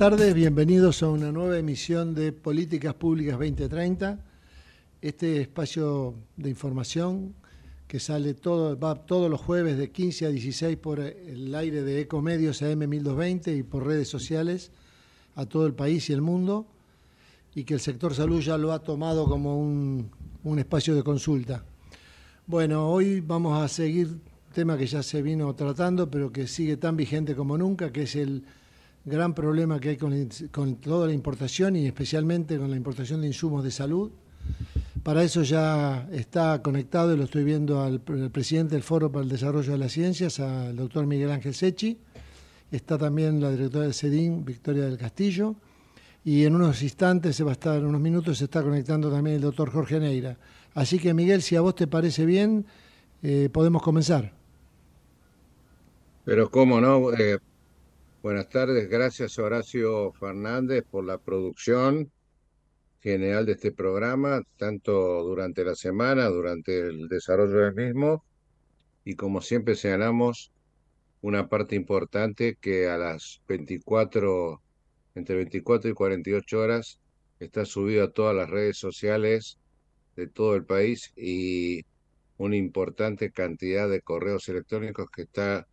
Buenas tardes, bienvenidos a una nueva emisión de Políticas Públicas 2030. Este espacio de información que sale todo, va todos los jueves de 15 a 16 por el aire de Ecomedios AM 1220 y por redes sociales a todo el país y el mundo, y que el sector salud ya lo ha tomado como un, un espacio de consulta. Bueno, hoy vamos a seguir tema que ya se vino tratando, pero que sigue tan vigente como nunca, que es el gran problema que hay con, toda la importación y especialmente con la importación de insumos de salud para eso ya está conectado, y lo estoy viendo al, presidente del Foro para el Desarrollo de las Ciencias, al doctor Miguel Ángel Sechi. Está también la directora del CEDIN, Victoria del Castillo. Y en unos instantes, se va a estar, en unos minutos, se está conectando también el doctor Jorge Neira. Así que, Miguel, si a vos te parece bien, eh, podemos comenzar. Pero cómo no. Eh, buenas tardes. Gracias, Horacio Fernández, por la producción general de este programa, tanto durante la semana, durante el desarrollo del mismo, y como siempre señalamos, una parte importante que a las 24, entre 24 y 48 horas, está subido a todas las redes sociales de todo el país y una importante cantidad de correos electrónicos que está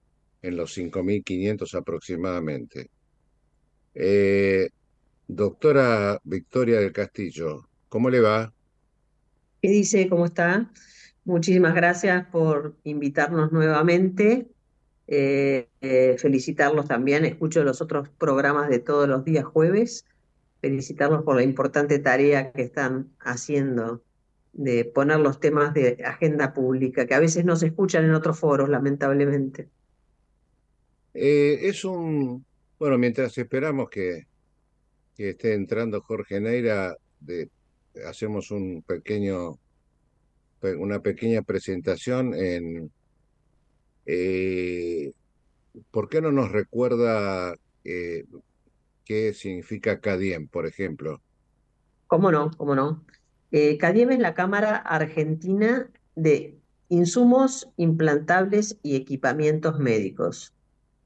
en los 5.500 aproximadamente. Eh, Doctora Victoria del Castillo, ¿cómo le va? ¿Qué dice? ¿Cómo está? Muchísimas gracias por invitarnos nuevamente. Eh, eh, felicitarlos también, escucho los otros programas de todos los días jueves. Felicitarlos por la importante tarea que están haciendo de poner los temas de agenda pública, que a veces no se escuchan en otros foros, lamentablemente. Eh, es un, bueno, mientras esperamos que esté entrando Jorge Neira, hacemos un pequeño, una pequeña presentación en... Eh, ¿Por qué no nos recuerda eh, qué significa CADIEM, por ejemplo? ¿Cómo no? ¿Cómo no? Eh, CADIEM es la Cámara Argentina de Insumos Implantables y Equipamientos Médicos.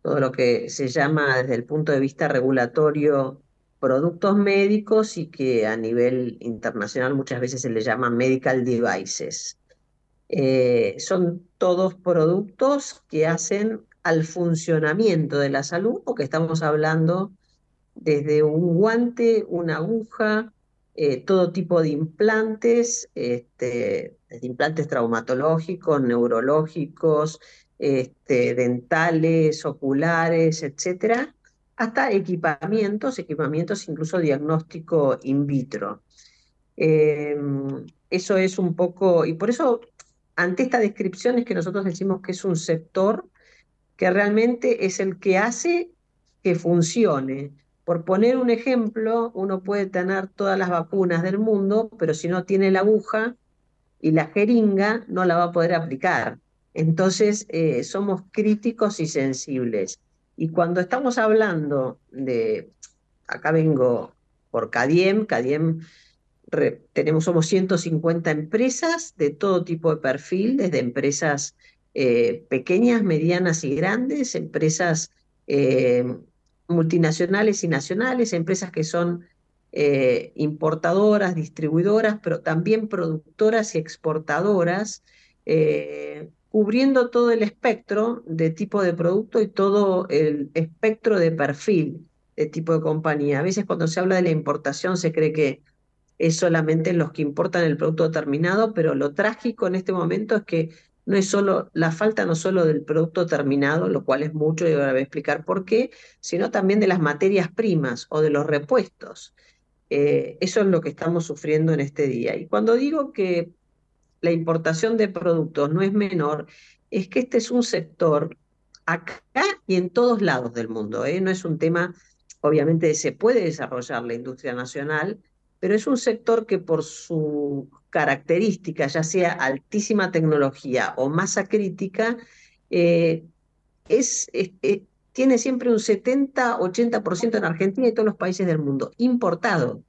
Todo lo que se llama desde el punto de vista regulatorio productos médicos y que a nivel internacional muchas veces se le llaman medical devices. Eh, son todos productos que hacen al funcionamiento de la salud, porque estamos hablando desde un guante, una aguja, eh, todo tipo de implantes, este, implantes traumatológicos, neurológicos, este, dentales, oculares, etcétera, hasta equipamientos, equipamientos incluso diagnóstico in vitro. Em, eso es un poco, y por eso ante esta descripción es que nosotros decimos que es un sector que realmente es el que hace que funcione. Por poner un ejemplo, uno puede tener todas las vacunas del mundo, pero si no tiene la aguja y la jeringa, no la va a poder aplicar. Entonces, eh, somos críticos y sensibles. Y cuando estamos hablando de, acá vengo por CADIEM, CADIEM tenemos, somos 150 empresas de todo tipo de perfil, desde empresas eh, pequeñas, medianas y grandes, empresas eh, multinacionales y nacionales, empresas que son importadoras, distribuidoras, pero también productoras y exportadoras cubriendo todo el espectro de tipo de producto y todo el espectro de perfil de tipo de compañía. A veces cuando se habla de la importación se cree que es solamente los que importan el producto terminado, pero lo trágico en este momento es que no es solo la falta no solo del producto terminado, lo cual es mucho y ahora voy a explicar por qué, sino también de las materias primas o de los repuestos. Eh, eso es lo que estamos sufriendo en este día. Y cuando digo que la importación de productos no es menor, es que este es un sector acá y en todos lados del mundo. ¿eh? No es un tema, obviamente se puede desarrollar la industria nacional, pero es un sector que por su característica, ya sea altísima tecnología o masa crítica, eh, es, tiene siempre un 70-80% en Argentina y todos los países del mundo, importado.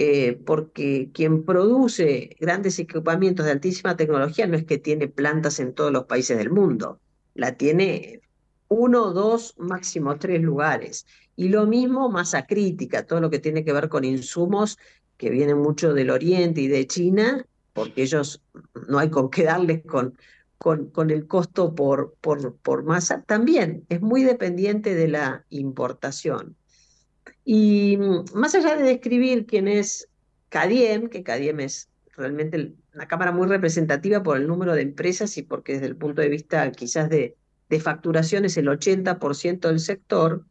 Eh, porque quien produce grandes equipamientos de altísima tecnología no es que tiene plantas en todos los países del mundo, la tiene uno, dos, máximo tres lugares. Y lo mismo masa crítica, todo lo que tiene que ver con insumos que vienen mucho del Oriente y de China, porque ellos no hay con qué darles con, con, con el costo por, por, por masa, también es muy dependiente de la importación. Y mm, más allá de describir quién es CADIEM, que CADIEM es realmente una cámara muy representativa por el número de empresas y porque desde el punto de vista quizás de, de facturación es el 80% del sector,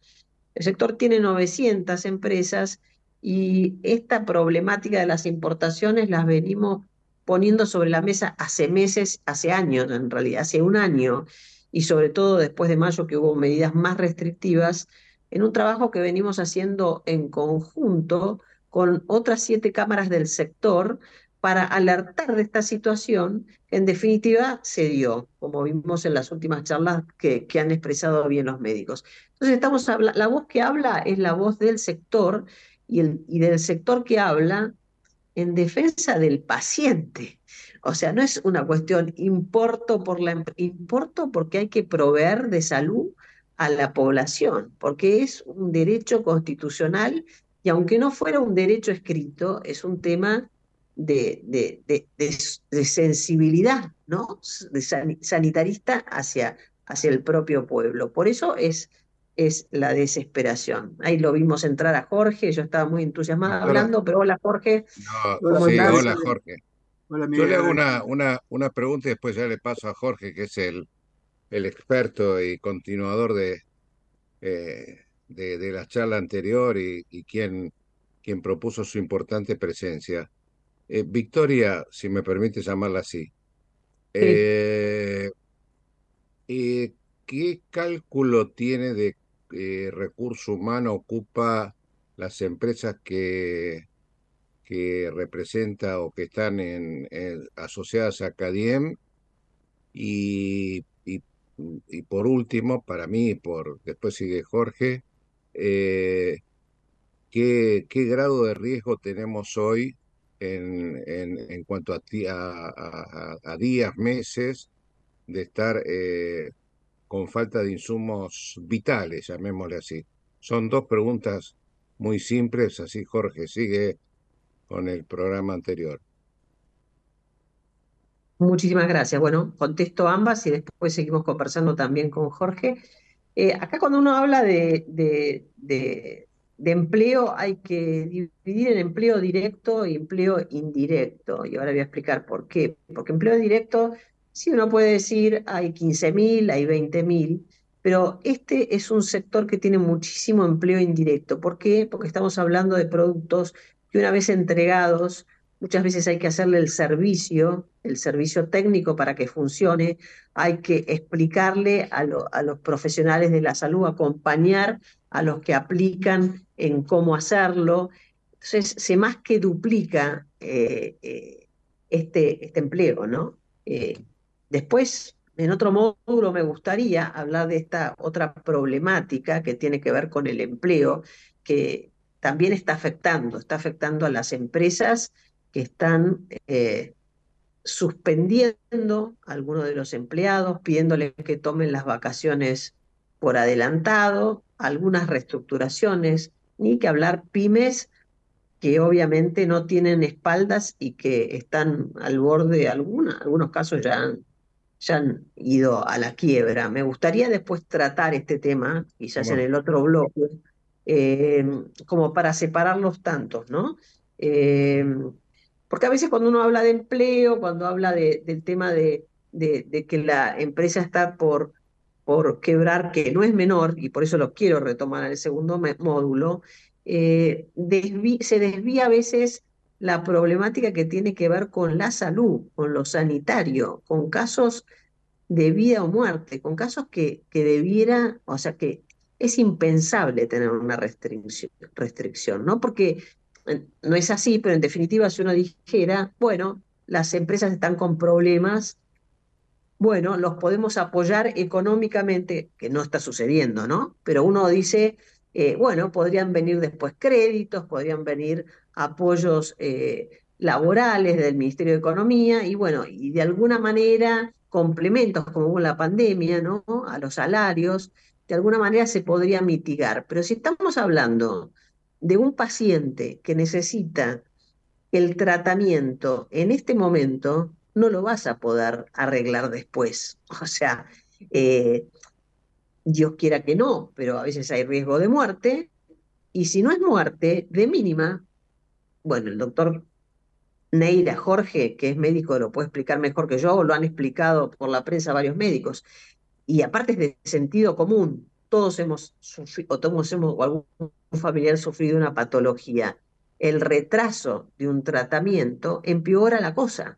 el sector tiene 900 empresas y esta problemática de las importaciones las venimos poniendo sobre la mesa hace meses, hace años en realidad, hace un año, y sobre todo después de mayo que hubo medidas más restrictivas, en un trabajo que venimos haciendo en conjunto con otras siete cámaras del sector para alertar de esta situación en definitiva se dio, como vimos en las últimas charlas que, que han expresado bien los médicos. Entonces estamos la voz que habla es la voz del sector y, el, y del sector que habla en defensa del paciente. O sea, no es una cuestión importo por la importo porque hay que proveer de salud a la población, porque es un derecho constitucional y aunque no fuera un derecho escrito, es un tema de, de, de, de sensibilidad, ¿no? De sanitarista hacia, hacia el propio pueblo. Por eso es es la desesperación. Ahí lo vimos entrar a Jorge, yo estaba muy entusiasmada hablando, pero hola Jorge. No, sí, hola Jorge. yo le hago una, una, una pregunta y después ya le paso a Jorge, que es el, el experto y continuador de, eh, de, de, la charla anterior y, y quien, quien propuso su importante presencia. Eh, Victoria, si me permite llamarla así. Eh, ¿Qué cálculo tiene de eh, recurso humano ocupa las empresas que, que representa o que están en, asociadas a CADIEM y, y, por último, para mí, por después sigue Jorge, eh, ¿qué, ¿qué, grado de riesgo tenemos hoy en, en, en cuanto a, a, a, a, días, meses de estar eh, con falta de insumos vitales, llamémosle así. Son dos preguntas muy simples, así Jorge sigue con el programa anterior. Muchísimas gracias. Bueno, contesto ambas y después seguimos conversando también con Jorge. Eh, acá cuando uno habla de, empleo hay que dividir en empleo directo y empleo indirecto. Y ahora voy a explicar por qué. Porque empleo directo Sí, uno puede decir hay 15.000, hay 20.000, pero este es un sector que tiene muchísimo empleo indirecto. ¿Por qué? Porque estamos hablando de productos que una vez entregados, muchas veces hay que hacerle el servicio, el servicio técnico para que funcione, hay que explicarle a, lo, a los profesionales de la salud, acompañar a los que aplican en cómo hacerlo. Entonces, se más que duplica eh, eh, este, este empleo, ¿no? Eh, Después, en otro módulo, me gustaría hablar de esta otra problemática que tiene que ver con el empleo, que también está afectando, está afectando a las empresas que están eh, suspendiendo a algunos de los empleados, pidiéndoles que tomen las vacaciones por adelantado, algunas reestructuraciones, ni que hablar pymes que obviamente no tienen espaldas y que están al borde, alguna, algunos casos ya han ya han ido a la quiebra. Me gustaría después tratar este tema, quizás en el otro bloque, eh, como para separar los tantos, ¿no? Eh, porque a veces cuando uno habla de empleo, cuando habla de, del tema de, que la empresa está por, por quebrar, que no es menor, y por eso lo quiero retomar en el segundo módulo, eh, se desvía a veces la problemática que tiene que ver con la salud, con lo sanitario, con casos de vida o muerte, con casos que, debiera, o sea, que es impensable tener una restricción, restricción, ¿no? Porque no es así, pero en definitiva, si uno dijera, bueno, las empresas están con problemas, bueno, los podemos apoyar económicamente, que no está sucediendo, ¿no? Pero uno dice, eh, bueno, podrían venir después créditos, podrían venir apoyos eh, laborales del Ministerio de Economía y bueno, y de alguna manera complementos como hubo la pandemia, ¿no? A los salarios, de alguna manera se podría mitigar. Pero si estamos hablando de un paciente que necesita el tratamiento en este momento, no lo vas a poder arreglar después. O sea, eh, Dios quiera que no, pero a veces hay riesgo de muerte. Y si no es muerte, de mínima, bueno, el doctor Neira Jorge, que es médico, lo puede explicar mejor que yo, lo han explicado por la prensa varios médicos. Y aparte es de sentido común, todos hemos sufrido, o todos hemos, o algún familiar sufrido una patología. El retraso de un tratamiento empeora la cosa.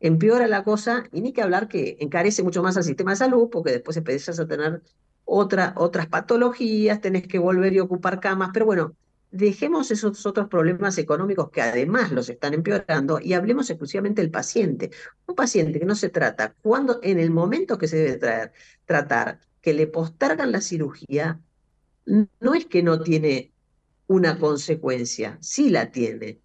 Empeora la cosa, y ni que hablar que encarece mucho más al sistema de salud, porque después empiezas a tener otra, otras patologías, tenés que volver y ocupar camas, pero bueno, dejemos esos otros problemas económicos que además los están empeorando y hablemos exclusivamente del paciente. Un paciente que no se trata cuando en el momento que se debe tratar, que le postergan la cirugía, no es que no tiene una consecuencia, sí la tiene.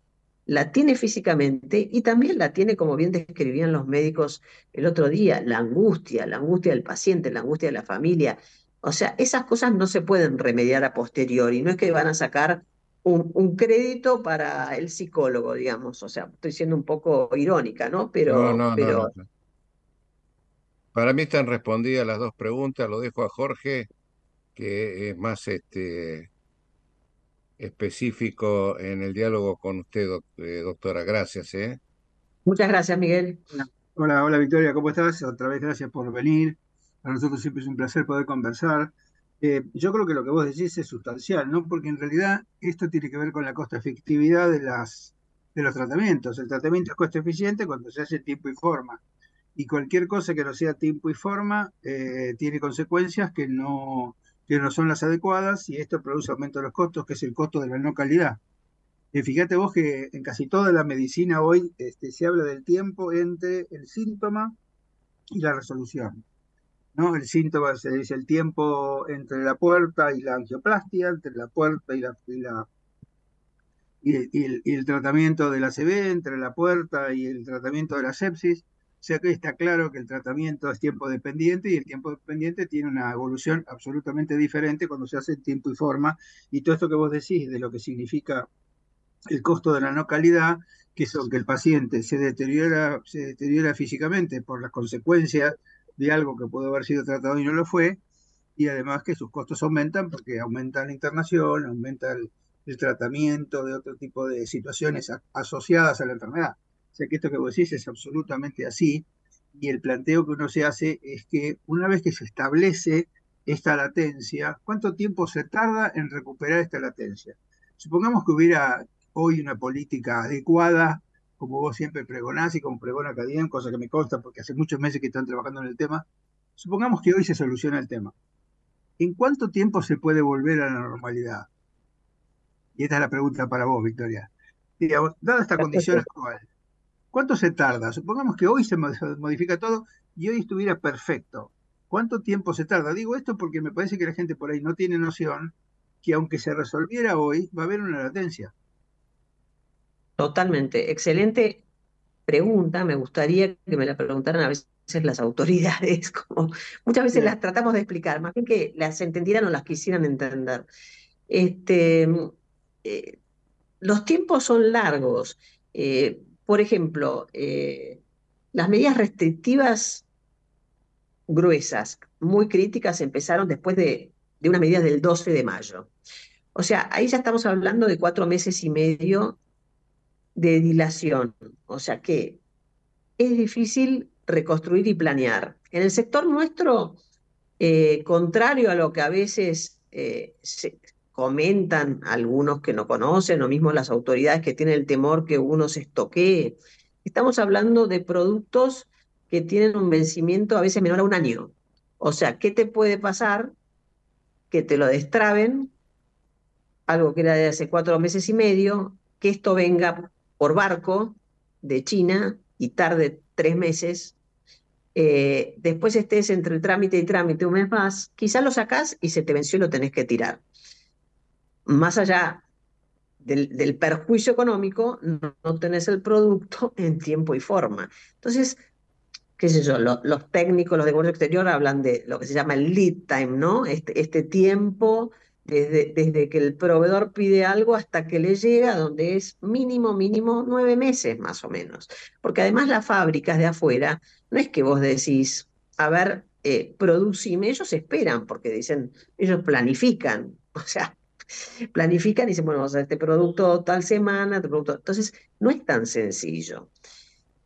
La tiene físicamente y también la tiene, como bien describían los médicos el otro día, la angustia, la angustia del paciente, la angustia de la familia. O sea, esas cosas no se pueden remediar a posteriori, no es que van a sacar un, crédito para el psicólogo, digamos. O sea, estoy siendo un poco irónica, ¿no? Pero, no, no, pero... no, Para mí están respondidas las dos preguntas. Lo dejo a Jorge, que es más este, específico en el diálogo con usted, eh, doctora. Gracias. ¿eh? Muchas gracias, Miguel. Hola, hola Victoria, ¿cómo estás? Otra vez gracias por venir. Para nosotros siempre es un placer poder conversar. Eh, yo creo que lo que vos decís es sustancial, ¿no? Porque en realidad esto tiene que ver con la costa efectividad de, las, de los tratamientos. El tratamiento es coste eficiente cuando se hace tiempo y forma. Y cualquier cosa que no sea tiempo y forma eh, tiene consecuencias que no, que no son las adecuadas y esto produce aumento de los costos, que es el costo de la no calidad. Y fíjate vos que en casi toda la medicina hoy este, se habla del tiempo entre el síntoma y la resolución. ¿no? El síntoma se dice el tiempo entre la puerta y la angioplastia, entre la puerta y la, y, el, tratamiento de la CB, entre la puerta y el tratamiento de la sepsis. Sea que está claro que el tratamiento es tiempo dependiente y el tiempo dependiente tiene una evolución absolutamente diferente cuando se hace en tiempo y forma. Y todo esto que vos decís de lo que significa el costo de la no calidad, que es que el paciente se deteriora, se deteriora físicamente por las consecuencias de algo que pudo haber sido tratado y no lo fue, y además que sus costos aumentan porque aumenta la internación, aumenta el, tratamiento de otro tipo de situaciones asociadas a la enfermedad. O sea que esto que vos decís es absolutamente así, y el planteo que uno se hace es que una vez que se establece esta latencia, ¿cuánto tiempo se tarda en recuperar esta latencia? Supongamos que hubiera hoy una política adecuada como vos siempre pregonás y como pregona Cadien, cosa que me consta porque hace muchos meses que están trabajando en el tema, supongamos que hoy se soluciona el tema. ¿En cuánto tiempo se puede volver a la normalidad? Y esta es la pregunta para vos, Victoria. Digamos, dada esta condición actual, ¿cuánto se tarda? Supongamos que hoy se modifica todo y hoy estuviera perfecto. ¿Cuánto tiempo se tarda? Digo esto porque me parece que la gente por ahí no tiene noción que aunque se resolviera hoy, va a haber una latencia. Totalmente. Excelente pregunta. Me gustaría que me la preguntaran a veces las autoridades, como muchas veces las tratamos de explicar, más bien que las entendieran o las quisieran entender. Este, eh, los tiempos son largos. Eh, por ejemplo, eh, las medidas restrictivas gruesas, muy críticas, empezaron después de, de unas medidas del 12 de mayo. O sea, ahí ya estamos hablando de cuatro meses y medio de dilación. O sea que es difícil reconstruir y planear. En el sector nuestro, eh, contrario a lo que a veces eh, se comentan algunos que no conocen, o mismo las autoridades que tienen el temor que uno se estoquee, estamos hablando de productos que tienen un vencimiento a veces menor a un año. O sea, ¿qué te puede pasar? Que te lo destraben, algo que era de hace cuatro meses y medio, que esto venga por barco de China y tarde tres meses, eh, después estés entre trámite y trámite un mes más, quizás lo sacás y se te venció y lo tenés que tirar. Más allá del, perjuicio económico, no, tenés el producto en tiempo y forma. Entonces, qué sé yo, los técnicos, los de comercio exterior hablan de lo que se llama el lead time, ¿no? Este, este tiempo desde, desde que el proveedor pide algo hasta que le llega, donde es mínimo, mínimo nueve meses más o menos. Porque además las fábricas de afuera, no es que vos decís, a ver, eh, producime, ellos esperan, porque dicen, ellos planifican, o sea, planifican y dicen, bueno, vamos a hacer este producto tal semana, este producto. Entonces, no es tan sencillo.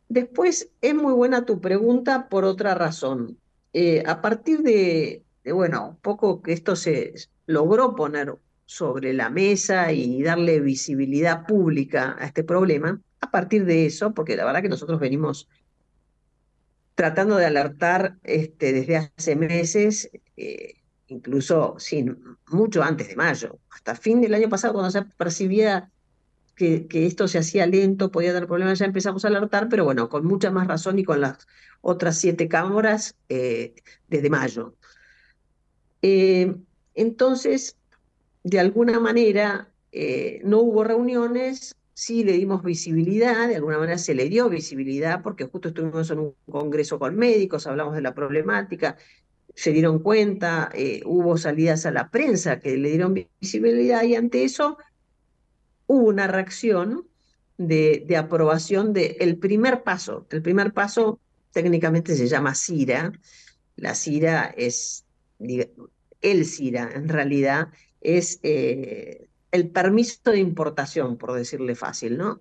Después, es muy buena tu pregunta por otra razón. Eh, a partir de, bueno, un poco que esto se logró poner sobre la mesa y darle visibilidad pública a este problema, a partir de eso, porque la verdad que nosotros venimos tratando de alertar este, desde hace meses, eh, incluso mucho antes de mayo, hasta fin del año pasado, cuando se percibía que, esto se hacía lento, podía dar problemas, ya empezamos a alertar, pero bueno, con mucha más razón y con las otras siete cámaras eh, desde mayo. Eh, entonces, de alguna manera, eh, no hubo reuniones, sí le dimos visibilidad, de alguna manera se le dio visibilidad, porque justo estuvimos en un congreso con médicos, hablamos de la problemática, se dieron cuenta, hubo salidas a la prensa que le dieron visibilidad y ante eso hubo una reacción de, aprobación del primer paso. El primer paso técnicamente se llama CIRA. La CIRA es, el CIRA en realidad es eh, el permiso de importación, por decirle fácil, ¿no?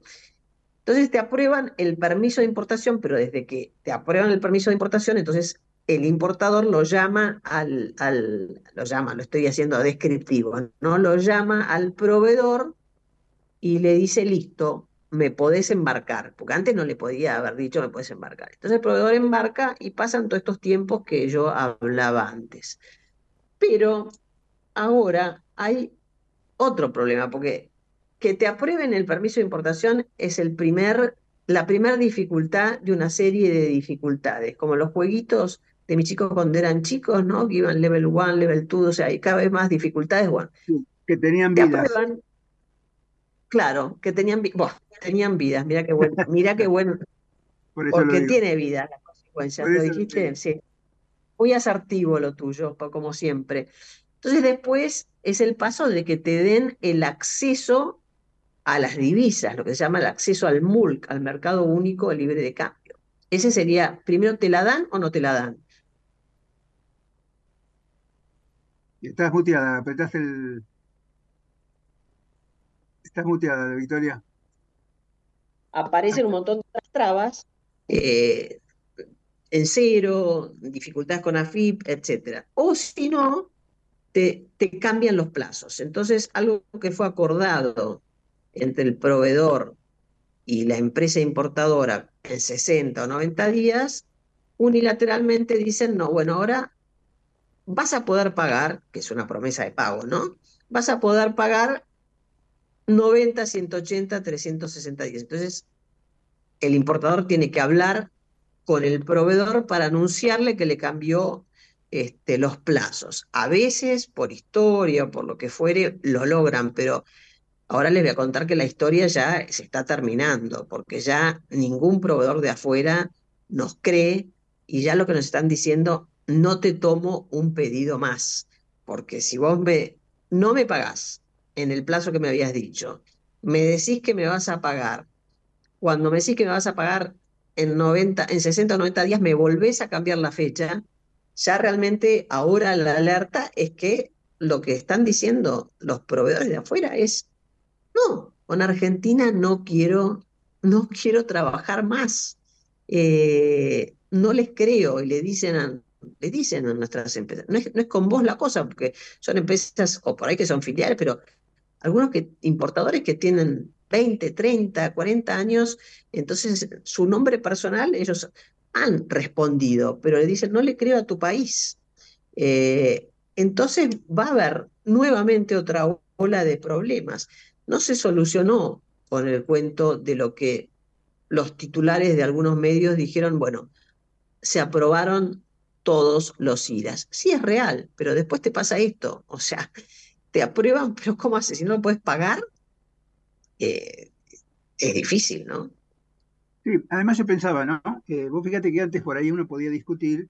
Entonces te aprueban el permiso de importación, pero desde que te aprueban el permiso de importación, entonces el importador lo llama al, al, lo llama, lo estoy haciendo descriptivo, ¿no? Lo llama al proveedor y le dice, listo, me podés embarcar, porque antes no le podía haber dicho, me podés embarcar. Entonces el proveedor embarca y pasan todos estos tiempos que yo hablaba antes. Pero ahora hay otro problema, porque que te aprueben el permiso de importación es el primer, la primera dificultad de una serie de dificultades, como los jueguitos de mis chicos cuando eran chicos, ¿no? Que iban level 1, level 2, o sea, hay cada vez más dificultades, bueno. que tenían vidas. Claro, que tenían, tenían vidas, mira qué bueno, mira qué bueno, porque tiene vida las consecuencias, ¿lo dijiste? Sí. Muy asertivo lo tuyo, como siempre. Entonces después es el paso de que te den el acceso a las divisas, lo que se llama el acceso al MULC, al mercado único libre de cambio. Ese sería, primero, ¿te la dan o no te la dan? Estás muteada, apretaste el, Estás muteada, Victoria. Aparecen un montón de trabas, eh, en cero, dificultades con AFIP, etc. O si no, te, te cambian los plazos. Entonces, algo que fue acordado entre el proveedor y la empresa importadora en 60 o 90 días, unilateralmente dicen, no, bueno, ahora vas a poder pagar, que es una promesa de pago, ¿no? Vas a poder pagar 90, 180, 360 días. Entonces, el importador tiene que hablar con el proveedor para anunciarle que le cambió este, los plazos. A veces, por historia por lo que fuere, lo logran, pero ahora les voy a contar que la historia ya se está terminando, porque ya ningún proveedor de afuera nos cree y ya lo que nos están diciendo, no te tomo un pedido más, porque si vos me, no me pagás en el plazo que me habías dicho, me decís que me vas a pagar, cuando me decís que me vas a pagar en, 90, en 60 o 90 días, me volvés a cambiar la fecha, ya realmente ahora la alerta es que lo que están diciendo los proveedores de afuera es, no, con Argentina no quiero, no quiero trabajar más. Eh, no les creo y le dicen a, le dicen a nuestras empresas, no es, no es, con vos la cosa, porque son empresas, o por ahí que son filiales, pero algunos que, importadores que tienen 20, 30, 40 años, entonces su nombre personal ellos han respondido, pero le dicen, no le creo a tu país. Eh, entonces va a haber nuevamente otra ola de problemas. No se solucionó con el cuento de lo que los titulares de algunos medios dijeron, bueno, se aprobaron todos los IRAs. Sí es real, pero después te pasa esto. O sea, te aprueban, pero ¿cómo haces? Si no lo puedes pagar, eh, es difícil, ¿no? Sí, además yo pensaba, ¿no? Eh, vos fíjate que antes por ahí uno podía discutir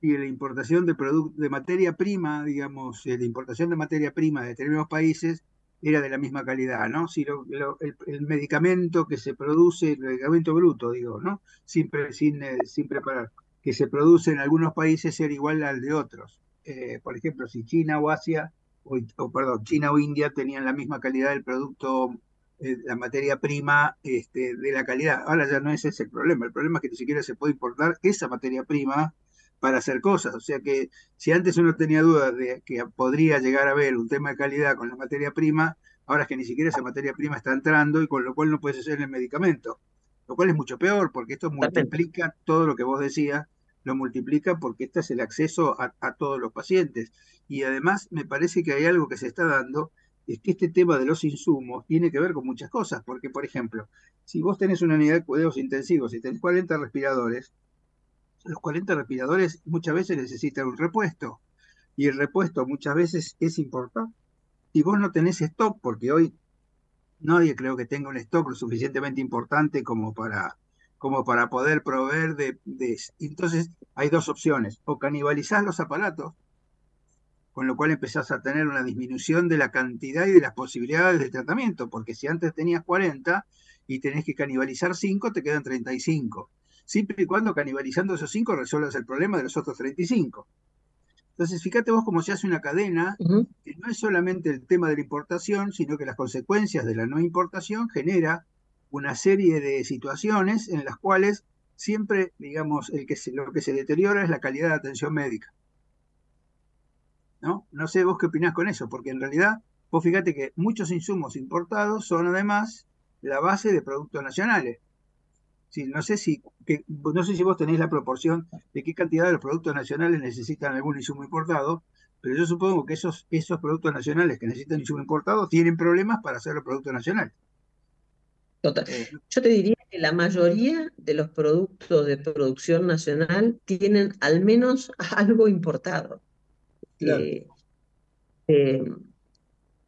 si la importación de, de materia prima, digamos, eh, la importación de materia prima de determinados países era de la misma calidad, ¿no? Si el, medicamento que se produce, el medicamento bruto, digo, ¿no? Sin, sin, eh, sin preparar, que se produce en algunos países era igual al de otros. por ejemplo, si China o Asia, o, o, perdón, China o India tenían la misma calidad del producto eh, la materia prima este, de la calidad. Ahora ya no es ese el problema, el problema es que ni siquiera se puede importar esa materia prima para hacer cosas. O sea que si antes uno tenía dudas de que podría llegar a haber un tema de calidad con la materia prima, ahora es que ni siquiera esa materia prima está entrando y con lo cual no puedes hacer el medicamento. Lo cual es mucho peor porque esto multiplica todo lo que vos decías, lo multiplica porque este es el acceso a, todos los pacientes. Y además me parece que hay algo que se está dando es que este tema de los insumos tiene que ver con muchas cosas, porque por ejemplo, si vos tenés una unidad de cuidados intensivos y tenés 40 respiradores, los 40 respiradores muchas veces necesitan un repuesto, y el repuesto muchas veces es importante. Si vos no tenés stock, porque hoy nadie creo que tenga un stock lo suficientemente importante como para, como para poder proveer de, de... Entonces hay dos opciones, o canibalizar los aparatos, con lo cual empezás a tener una disminución de la cantidad y de las posibilidades de tratamiento, porque si antes tenías 40 y tenés que canibalizar 5, te quedan 35. Siempre y cuando canibalizando esos 5 resuelvas el problema de los otros 35. Entonces, fíjate vos cómo se hace una cadena, que no es solamente el tema de la importación, sino que las consecuencias de la no importación genera una serie de situaciones en las cuales siempre, digamos, el que lo que se deteriora es la calidad de atención médica. ¿no? No sé vos qué opinás con eso, porque en realidad vos fíjate que muchos insumos importados son además la base de productos nacionales. no, sé si, no sé si vos tenéis la proporción de qué cantidad de los productos nacionales necesitan algún insumo importado, pero yo supongo que esos, esos productos nacionales que necesitan insumo importado tienen problemas para hacer los productos nacionales. Total. Eh, yo te diría que la mayoría de los productos de producción nacional tienen al menos algo importado. Eh, eh,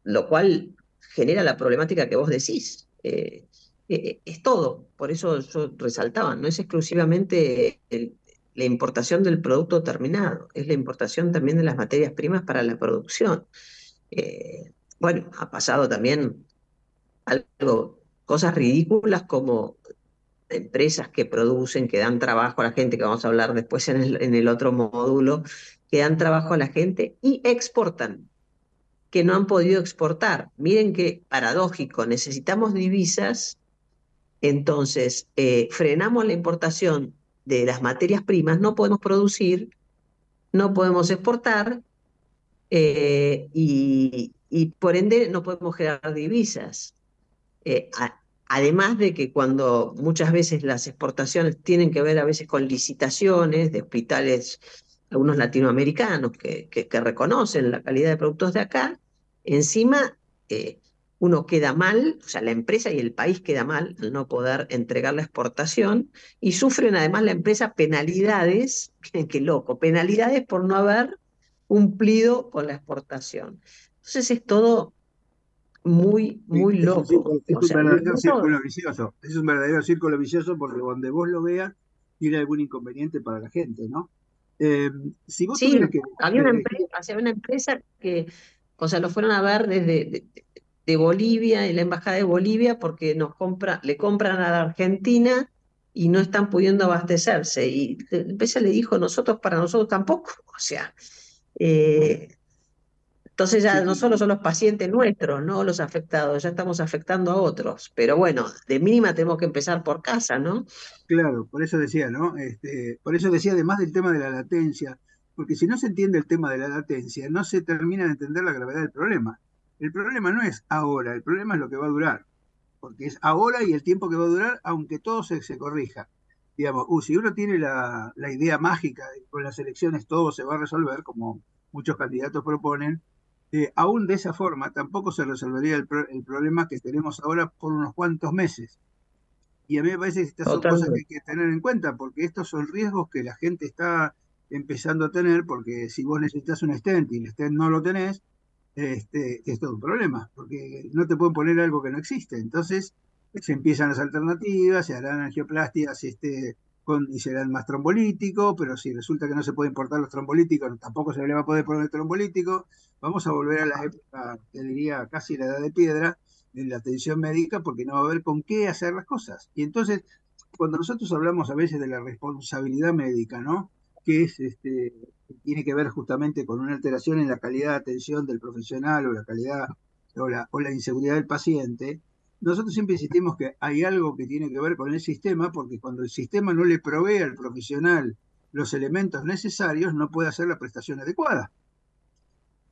lo cual genera la problemática que vos decís. Eh, es todo, por eso yo resaltaba, no es exclusivamente la importación del producto terminado, es la importación también de las materias primas para la producción. bueno, ha pasado también algo, cosas ridículas como empresas que producen, que dan trabajo a la gente, que vamos a hablar después en el, otro módulo, que dan trabajo a la gente y exportan, que no han podido exportar. Miren qué paradójico, necesitamos divisas, entonces eh, frenamos la importación de las materias primas, no podemos producir, no podemos exportar eh, y, por ende no podemos generar divisas. Eh, además de que cuando muchas veces las exportaciones tienen que ver a veces con licitaciones de hospitales algunos latinoamericanos que, reconocen la calidad de productos de acá, encima eh, uno queda mal, o sea, la empresa y el país queda mal al no poder entregar la exportación y sufren además la empresa penalidades, qué loco, penalidades por no haber cumplido con la exportación. Entonces es todo muy, muy loco. Es, un verdadero círculo vicioso. Es un verdadero círculo vicioso porque donde vos lo veas tiene algún inconveniente para la gente, ¿no? Eh, sí, había una, empresa, una empresa que, o sea, lo fueron a ver desde de, Bolivia y la embajada de Bolivia porque nos compra, le compran a la Argentina y no están pudiendo abastecerse. Y la empresa le dijo, nosotros para nosotros tampoco. O sea, eh, entonces ya no solo son los pacientes nuestros, no los afectados, ya estamos afectando a otros. Pero bueno, de mínima tenemos que empezar por casa, ¿no? Claro, por eso decía, ¿no? Este, por eso decía, además del tema de la latencia, porque si no se entiende el tema de la latencia, no se termina de entender la gravedad del problema. El problema no es ahora, el problema es lo que va a durar. Porque es ahora y el tiempo que va a durar, aunque todo se, se corrija. Digamos, uh, si uno tiene la, la idea mágica de que con las elecciones todo se va a resolver, como muchos candidatos proponen, eh, aún de esa forma tampoco se resolvería el, problema que tenemos ahora por unos cuantos meses. Y a mí me parece que estas son cosas que hay que tener en cuenta, porque estos son riesgos que la gente está empezando a tener, porque si vos necesitas un stent y el stent no lo tenés, este, es todo un problema, porque no te pueden poner algo que no existe. Entonces, se empiezan las alternativas, se harán angioplastias este, con, y serán más trombolíticos, pero si resulta que no se puede importar los trombolíticos, tampoco se le va a poder poner trombolítico. Vamos a volver a la época, te diría, casi la edad de piedra, en la atención médica, porque no va a haber con qué hacer las cosas. Y entonces, cuando nosotros hablamos a veces de la responsabilidad médica, ¿no? Que es este, tiene que ver justamente con una alteración en la calidad de atención del profesional o la calidad o la, o la inseguridad del paciente, nosotros siempre insistimos que hay algo que tiene que ver con el sistema, porque cuando el sistema no le provee al profesional los elementos necesarios, no puede hacer la prestación adecuada.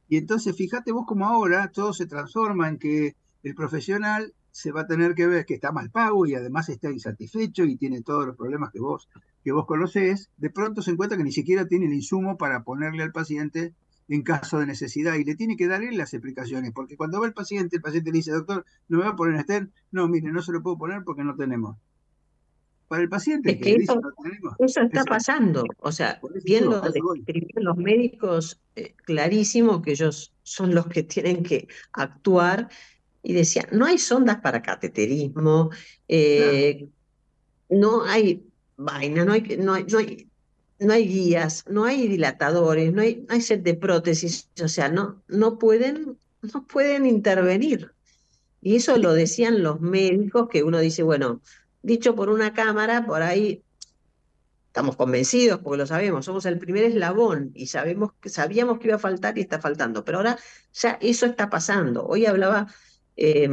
Y entonces, fíjate vos como ahora todo se transforma en que el profesional se va a tener que ver que está mal pago y además está insatisfecho y tiene todos los problemas que vos, que vos conocés, de pronto se encuentra que ni siquiera tiene el insumo para ponerle al paciente en caso de necesidad y le tiene que dar él las explicaciones, porque cuando va el paciente, el paciente le dice, doctor, ¿no me va a poner stent? No, mire, no se lo puedo poner porque no tenemos. Para el paciente que, eso, eso, está pasando, o sea, bien lo los médicos eh, clarísimo que ellos son los que tienen que actuar y decían, no hay sondas para cateterismo, eh, no hay vaina, no hay, no hay, no hay no hay guías, no hay dilatadores, no hay, hay set de prótesis, o sea, no, no, pueden, no pueden intervenir. Y eso lo decían los médicos, que uno dice, bueno, dicho por una cámara, por ahí estamos convencidos, porque lo sabemos, somos el primer eslabón y sabemos, sabíamos que iba a faltar y está faltando, pero ahora ya eso está pasando. Hoy hablaba, eh,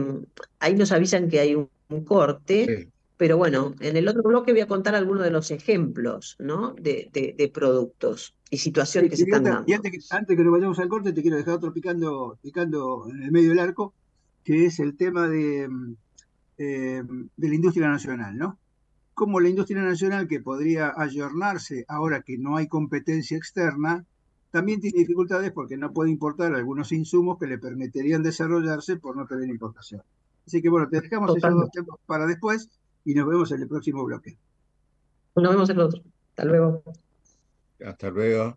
ahí nos avisan que hay un, corte. Pero bueno, en el otro bloque voy a contar algunos de los ejemplos ¿no? de, de, productos y situaciones que se están dando. Y antes que, antes que nos vayamos al corte, te quiero dejar otro picando, picando en el medio del arco, que es el tema de, eh, de la industria nacional, ¿no? Como la industria nacional, que podría ayornarse ahora que no hay competencia externa, también tiene dificultades porque no puede importar algunos insumos que le permitirían desarrollarse por no tener importación. Así que bueno, te dejamos esos dos temas para después y nos vemos en el próximo bloque. Nos vemos en el otro. Hasta luego. Hasta luego.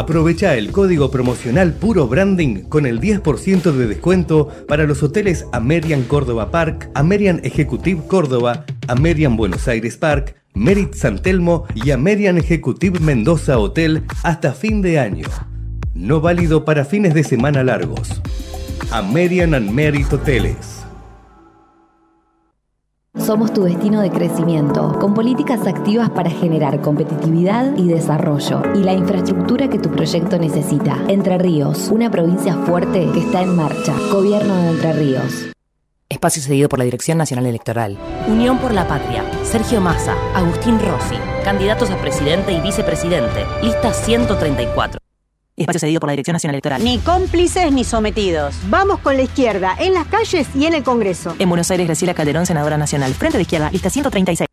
Aprovecha el código promocional Puro Branding con el 10% de descuento para los hoteles American Córdoba Park, American Executive Córdoba, American Buenos Aires Park, Merit San Telmo y American Executive Mendoza Hotel hasta fin de año. No válido para fines de semana largos. American and Merit Hoteles. Somos tu destino de crecimiento, con políticas activas para generar competitividad y desarrollo y la infraestructura que tu proyecto necesita. Entre Ríos, una provincia fuerte que está en marcha. Gobierno de Entre Ríos. Espacio cedido por la Dirección Nacional Electoral. Unión por la Patria. Sergio Massa. Agustín Rossi. Candidatos a presidente y vicepresidente. Lista 134 espacio cedido por la Dirección Nacional Electoral. Ni cómplices ni sometidos. Vamos con la izquierda, en las calles y en el Congreso. En Buenos Aires, Graciela Calderón, senadora nacional. Frente de izquierda, lista 136.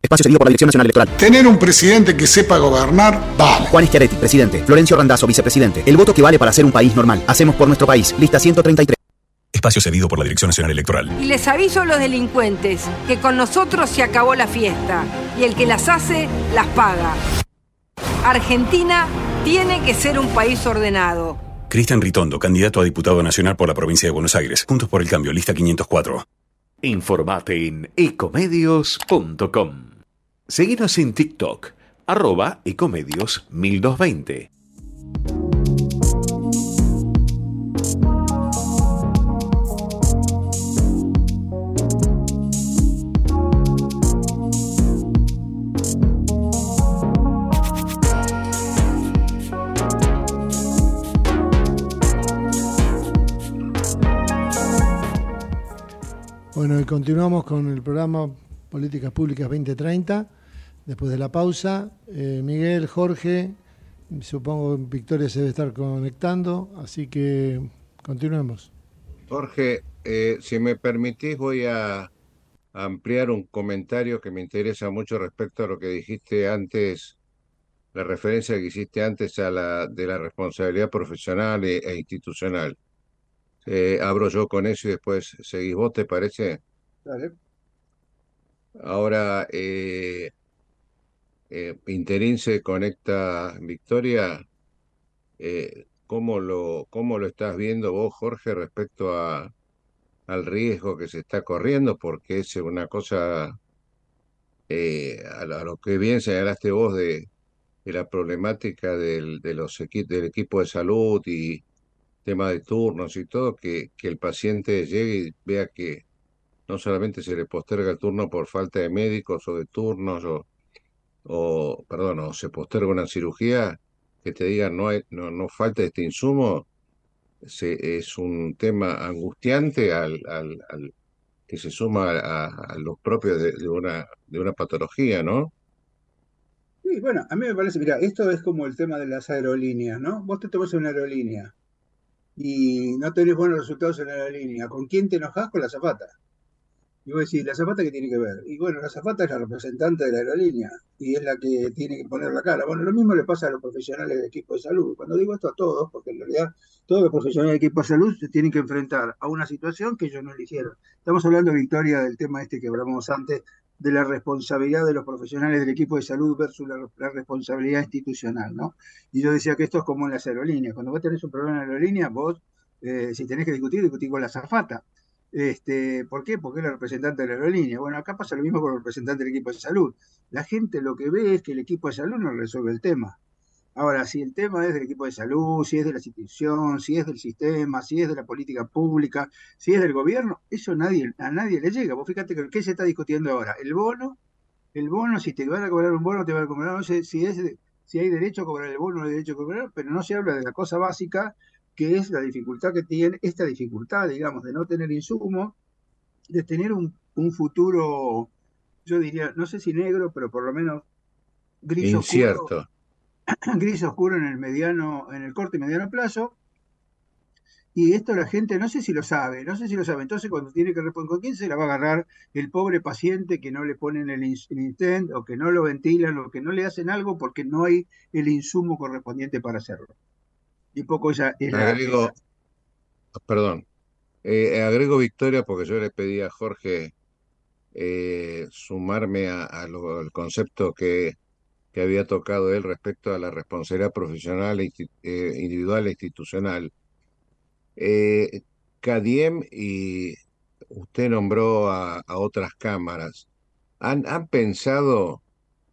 Espacio cedido por la Dirección Nacional Electoral. Tener un presidente que sepa gobernar, vale. Juan Schiaretti, presidente. Florencio Randazzo, vicepresidente. El voto que vale para ser un país normal. Hacemos por nuestro país. Lista 133. Espacio cedido por la Dirección Nacional Electoral. Y les aviso a los delincuentes que con nosotros se acabó la fiesta. Y el que las hace, las paga. Argentina tiene que ser un país ordenado. Cristian Ritondo, candidato a diputado nacional por la provincia de Buenos Aires. Juntos por el cambio, lista 504. Informate en ecomedios.com. Seguinos en TikTok, arroba ecomedios 1220. Bueno, y continuamos con el programa Políticas Públicas 2030. Después de la pausa, eh, Miguel, Jorge, Supongo que Victoria se debe estar conectando, así que continuemos. Jorge, eh, si me permitís, voy a ampliar un comentario que me interesa mucho respecto a lo que dijiste antes, la referencia que hiciste antes a la de la responsabilidad profesional e, e institucional. Eh, abro yo con eso y después seguís vos, ¿te parece? Dale. Ahora, eh, eh, Interín se conecta, Victoria. Eh, ¿cómo lo, ¿Cómo lo estás viendo vos, Jorge, respecto a, al riesgo que se está corriendo? Porque es una cosa, eh, a, lo, que bien señalaste vos de, de la problemática del, de los del equipo de salud y tema de turnos y todo, que, que el paciente llegue y vea que no solamente se le posterga el turno por falta de médicos o de turnos o, perdón, o se posterga una cirugía, que te digan no, hay, no, no falta este insumo, se, es un tema angustiante al, al, al que se suma a, a los propios de, de, una, de una patología, ¿no? Sí, bueno, a mí me parece, mira, esto es como el tema de las aerolíneas, ¿no? Vos te tomas una aerolínea y no tenés buenos resultados en la aerolínea. ¿Con quién te enojás? Con la zapata. Y vos decís, ¿la zapata qué tiene que ver? Y bueno, la zapata es la representante de la aerolínea y es la que tiene que poner la cara. Bueno, lo mismo le pasa a los profesionales del equipo de salud. Cuando digo esto a todos, porque en realidad todos los profesionales del equipo de salud se tienen que enfrentar a una situación que ellos no eligieron. Estamos hablando, Victoria, del tema este que hablamos antes, de la responsabilidad de los profesionales del equipo de salud versus la, responsabilidad institucional, ¿no? Y yo decía que esto es como en las aerolíneas. Cuando vos tenés un problema en la aerolínea, vos, eh, si tenés que discutir, discutís con la zafata. Este, ¿Por qué? Porque es la representante de la aerolínea. Bueno, acá pasa lo mismo con el representante del equipo de salud. La gente lo que ve es que el equipo de salud no resuelve el tema. Ahora, si el tema es del equipo de salud, si es de la institución, si es del sistema, si es de la política pública, si es del gobierno, eso nadie, a nadie le llega. Vos fíjate que qué se está discutiendo ahora. El bono, el bono, si te van a cobrar un bono, te van a cobrar, no sé si, es, si hay derecho a cobrar el bono, no hay derecho a cobrar, pero no se habla de la cosa básica, que es la dificultad que tiene, esta dificultad, digamos, de no tener insumo, de tener un, futuro, yo diría, no sé si negro, pero por lo menos gris Incierto. gris oscuro en el mediano, en el corto y mediano plazo. Y esto la gente no sé si lo sabe, no sé si lo sabe. Entonces, cuando tiene que responder con quién se la va a agarrar el pobre paciente que no le ponen el instant o que no lo ventilan o que no le hacen algo porque no hay el insumo correspondiente para hacerlo. Y poco esa es la, agrego, perdón, eh, agrego Victoria porque yo le pedí a Jorge eh, sumarme a, a lo, al concepto que que había tocado él respecto a la responsabilidad profesional, eh, individual e institucional. Eh, CADIEM y usted nombró a, a otras cámaras. ¿Han, han pensado,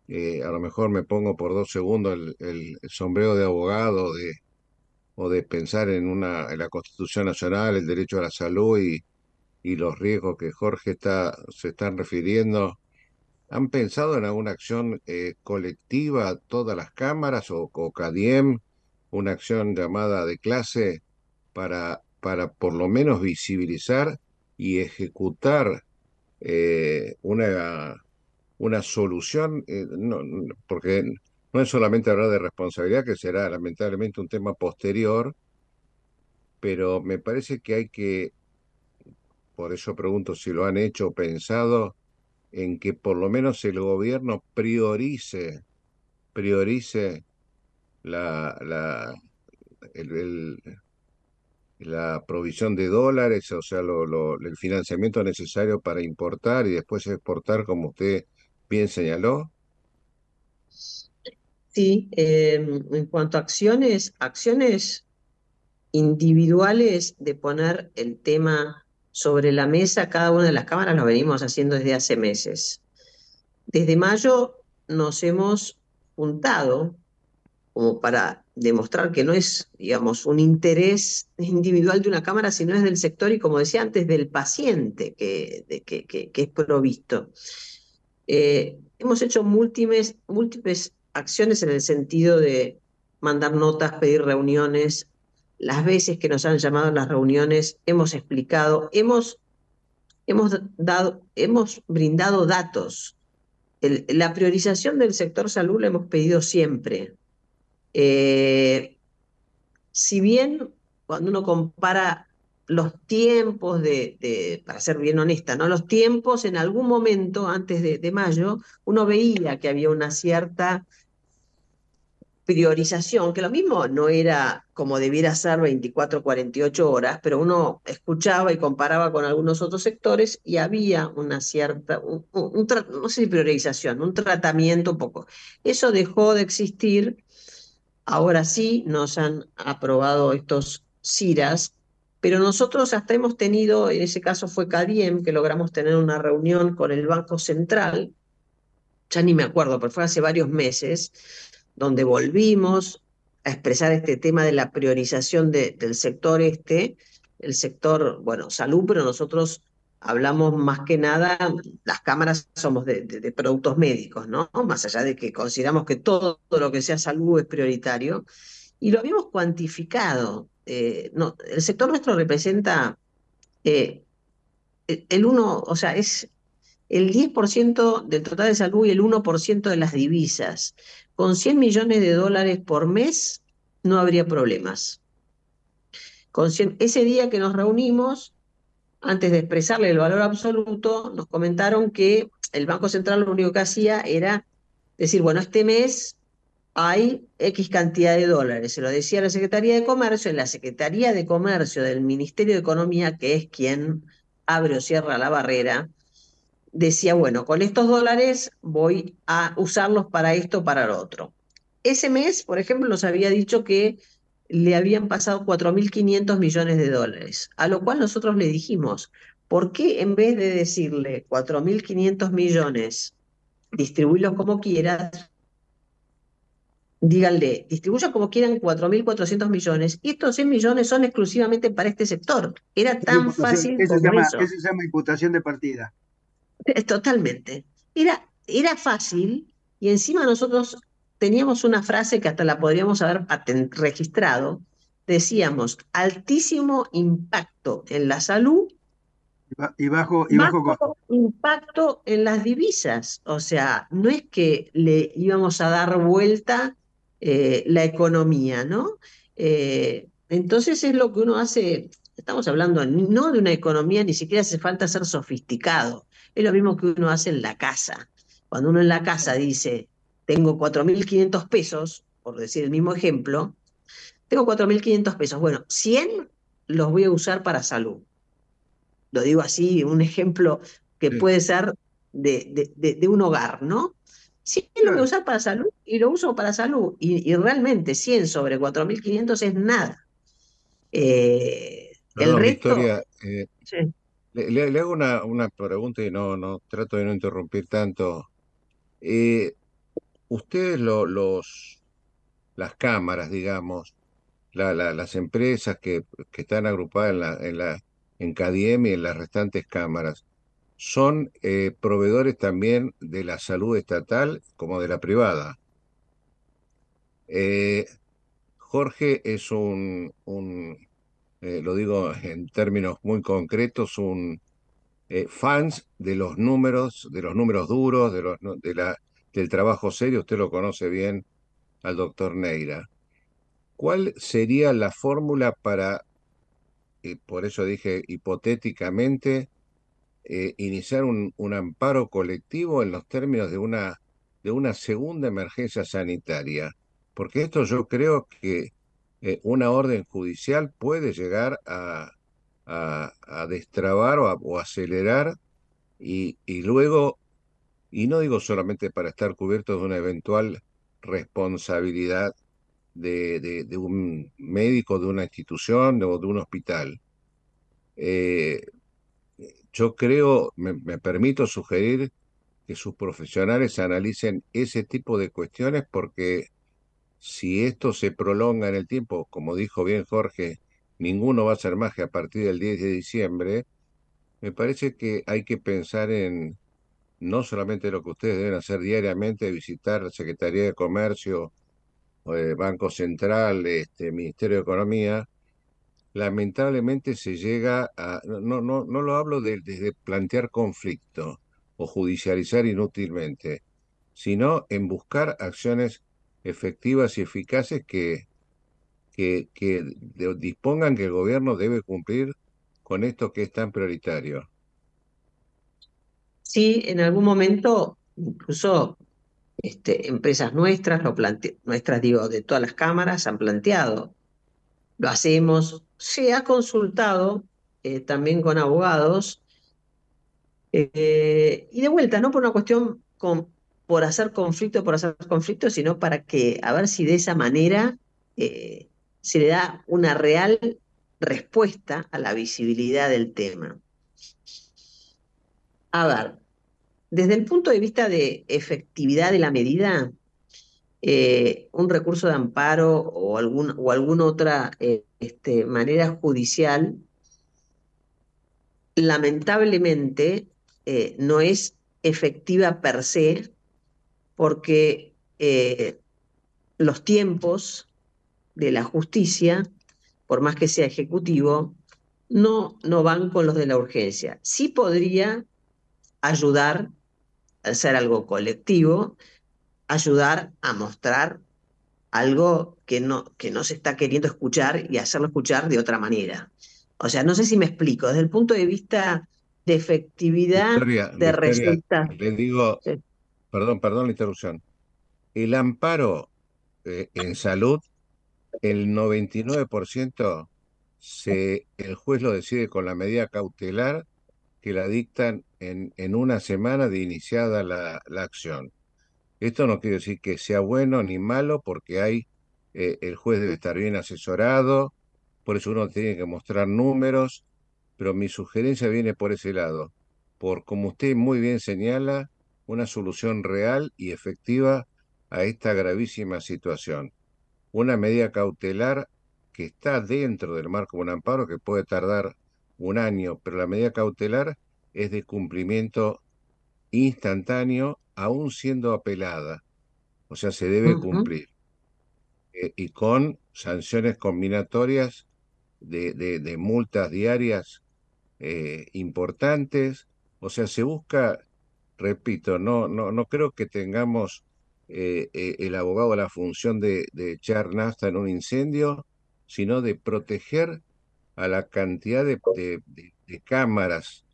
eh, a lo mejor me pongo por dos segundos el, el, el sombrero de abogado de, o de pensar en, una, en la Constitución Nacional, el derecho a la salud y, y los riesgos que Jorge está, se están refiriendo? ¿Han pensado en alguna acción eh, colectiva, todas las cámaras o, o, CADIEM, una acción llamada de clase para, para por lo menos visibilizar y ejecutar eh, una, una solución? Eh, no, porque no es solamente hablar de responsabilidad, que será lamentablemente un tema posterior, pero me parece que hay que, por eso pregunto si lo han hecho o pensado, en que por lo menos el gobierno priorice, priorice la, la, la provisión de dólares, o sea, el financiamiento necesario para importar y después exportar, como usted bien señaló? Sí, eh, en cuanto a acciones, acciones individuales de poner el tema sobre la mesa cada una de las cámaras lo venimos haciendo desde hace meses. Desde mayo nos hemos juntado como para demostrar que no es, digamos, un interés individual de una cámara, sino es del sector y, como decía antes, del paciente que, es provisto. Eh, hemos hecho múltiples, múltiples acciones en el sentido de mandar notas, pedir reuniones, las veces que nos han llamado a las reuniones, hemos explicado, hemos, hemos, dado, hemos brindado datos. La priorización del sector salud la hemos pedido siempre. Eh, si bien cuando uno compara los tiempos de, para ser bien honesta, ¿no? Los tiempos en algún momento antes de, mayo, uno veía que había una cierta priorización, que lo mismo no era como debiera ser 24, 48 horas, pero uno escuchaba y comparaba con algunos otros sectores y había una cierta, no sé si priorización, un tratamiento poco. Eso dejó de existir, ahora sí nos han aprobado estos CIRAS, pero nosotros hasta hemos tenido, en ese caso fue CADIEM, que logramos tener una reunión con el Banco Central, ya ni me acuerdo, pero fue hace varios meses, donde volvimos a expresar este tema de la priorización del sector este, el sector, bueno, salud, pero nosotros hablamos más que nada, las cámaras somos de, productos médicos, ¿no? Más allá de que consideramos que todo lo que sea salud es prioritario, y lo habíamos cuantificado. Eh, el sector nuestro representa eh, el 1, o sea, es el 10% del total de salud y el 1% de las divisas. Con 100 millones de dólares por mes no habría problemas. Con ese día que nos reunimos, antes de expresarle el valor absoluto, nos comentaron que el Banco Central lo único que hacía era decir, bueno, este mes hay X cantidad de dólares. Se lo decía la Secretaría de Comercio, en la Secretaría de Comercio del Ministerio de Economía, que es quien abre o cierra la barrera, decía, bueno, con estos dólares voy a usarlos para esto, para lo otro. Ese mes, por ejemplo, nos había dicho que le habían pasado 4.500 millones de dólares, a lo cual nosotros le dijimos, ¿por qué en vez de decirle 4.500 millones, distribuirlos como quieras, díganle, distribuyan como quieran 4.400 millones y estos 100 millones son exclusivamente para este sector. Era tan fácil eso. Se llama, eso. se llama imputación de partida. Totalmente. Era, era fácil y encima nosotros teníamos una frase que hasta la podríamos haber registrado. Decíamos, altísimo impacto en la salud y bajo, y bajo, impacto en las divisas. O sea, no es que le íbamos a dar vuelta eh, la economía, ¿no? Eh, entonces es lo que uno hace, estamos hablando no de una economía, ni siquiera hace falta ser sofisticado, es lo mismo que uno hace en la casa. Cuando uno en la casa dice, tengo 4.500 pesos, por decir el mismo ejemplo, tengo 4.500 pesos, bueno, 100 los voy a usar para salud. Lo digo así, un ejemplo que puede ser de, de un hogar, ¿no? 100 lo voy a usar para salud y lo uso para salud. Y, realmente 100 sobre 4.500 es nada. Eh, el resto... Eh, le, hago una, una, pregunta y no, no trato de no interrumpir tanto. Eh, ustedes, los, las cámaras, digamos, las empresas que, que, están agrupadas en, la, en, la, en y en las restantes cámaras, son eh, proveedores también de la salud estatal como de la privada. Eh, Jorge es un, eh, lo digo en términos muy concretos, un fans de los números, de los números duros, de los, de la, del trabajo serio. Usted lo conoce bien al doctor Neira. ¿Cuál sería la fórmula para, por eso dije hipotéticamente, eh, iniciar un, amparo colectivo en los términos de una, de una segunda emergencia sanitaria, porque esto yo creo que eh, una orden judicial puede llegar a, a, destrabar o, acelerar y, y luego, y no digo solamente para estar cubiertos de una eventual responsabilidad de, de, un médico de una institución o de un hospital. Eh, yo creo, me, permito sugerir que sus profesionales analicen ese tipo de cuestiones porque si esto se prolonga en el tiempo, como dijo bien Jorge, ninguno va a hacer magia a partir del 10 de diciembre, me parece que hay que pensar en no solamente lo que ustedes deben hacer diariamente, visitar la Secretaría de Comercio, eh, Banco Central, este, Ministerio de Economía, lamentablemente se llega a, no, no, no lo hablo desde plantear conflicto o judicializar inútilmente, sino en buscar acciones efectivas y eficaces que, que, dispongan que el gobierno debe cumplir con esto que es tan prioritario. Sí, en algún momento, incluso este, empresas nuestras, lo nuestras digo, de todas las cámaras, han planteado, lo hacemos, se ha consultado eh, también con abogados, eh, y de vuelta, no por una cuestión con, por hacer conflicto, por hacer conflicto, sino para que, a ver si de esa manera eh, se le da una real respuesta a la visibilidad del tema. A ver, desde el punto de vista de efectividad de la medida, eh, un recurso de amparo o, algún, o alguna otra eh, este, manera judicial, lamentablemente no es efectiva per se porque los tiempos de la justicia, por más que sea ejecutivo, no, no van con los de la urgencia. Sí podría ayudar hacer algo colectivo, ayudar a mostrar algo que no, que no se está queriendo escuchar y hacerlo escuchar de otra manera. O sea, no sé si me explico, desde el punto de vista de efectividad de resultados. Le digo, perdón, perdón la interrupción. El amparo eh, en salud, el 99% se, el juez lo decide con la medida cautelar que la dictan en, en una semana de iniciada la, la, acción. Esto no quiere decir que sea bueno ni malo, porque hay, eh, el juez debe estar bien asesorado, por eso uno tiene que mostrar números, pero mi sugerencia viene por ese lado, por, como usted muy bien señala, una solución real y efectiva a esta gravísima situación. Una medida cautelar que está dentro del marco de un amparo que puede tardar un año, pero la medida cautelar es de cumplimiento instantáneo, aún siendo apelada. O sea, se debe cumplir. Eh, y con sanciones combinatorias de, de, multas diarias eh, importantes. O sea, se busca, repito, no, no, no creo que tengamos eh, el abogado la función de, de echar nafta en un incendio, sino de proteger a la cantidad de, de, cámaras,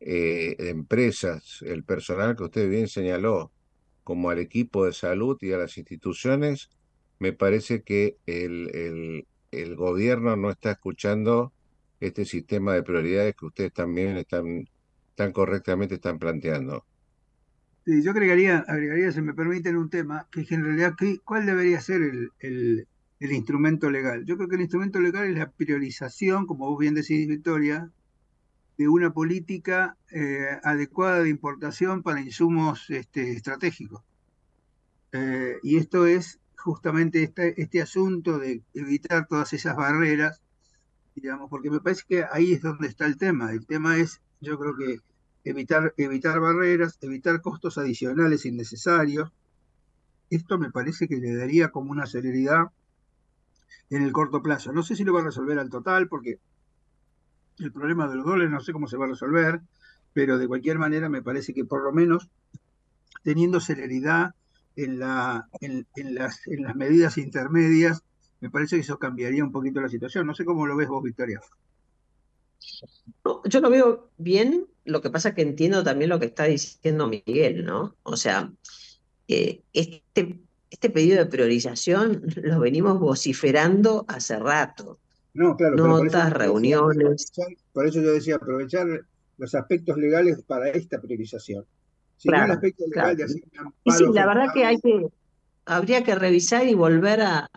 eh, de empresas, el personal que usted bien señaló, como al equipo de salud y a las instituciones, me parece que el, el, el gobierno no está escuchando este sistema de prioridades que ustedes también están tan correctamente están planteando. Sí, yo agregaría, agregaría, si me permiten, un tema, que en realidad, ¿cuál debería ser el, el, el instrumento legal. Yo creo que el instrumento legal es la priorización, como vos bien decís, Victoria, de una política eh, adecuada de importación para insumos este, estratégicos. Eh, y esto es justamente este, este asunto de evitar todas esas barreras, digamos, porque me parece que ahí es donde está el tema. El tema es, yo creo que evitar, evitar barreras, evitar costos adicionales innecesarios. Esto me parece que le daría como una celeridad en el corto plazo. No sé si lo va a resolver al total, porque el problema de los dólares no sé cómo se va a resolver, pero de cualquier manera me parece que por lo menos teniendo celeridad en, la, en, las, en las medidas intermedias, me parece que eso cambiaría un poquito la situación. No sé cómo lo ves vos, Victoria. yo lo veo bien, lo que pasa es que entiendo también lo que está diciendo Miguel, ¿no? O sea, eh, este este pedido de priorización lo venimos vociferando hace rato. No, claro. Notas, reuniones. Por eso yo decía, aprovechar los aspectos legales para esta priorización. Si no el aspecto legal de hacer y sí, la verdad que hay que, habría que revisar y volver a,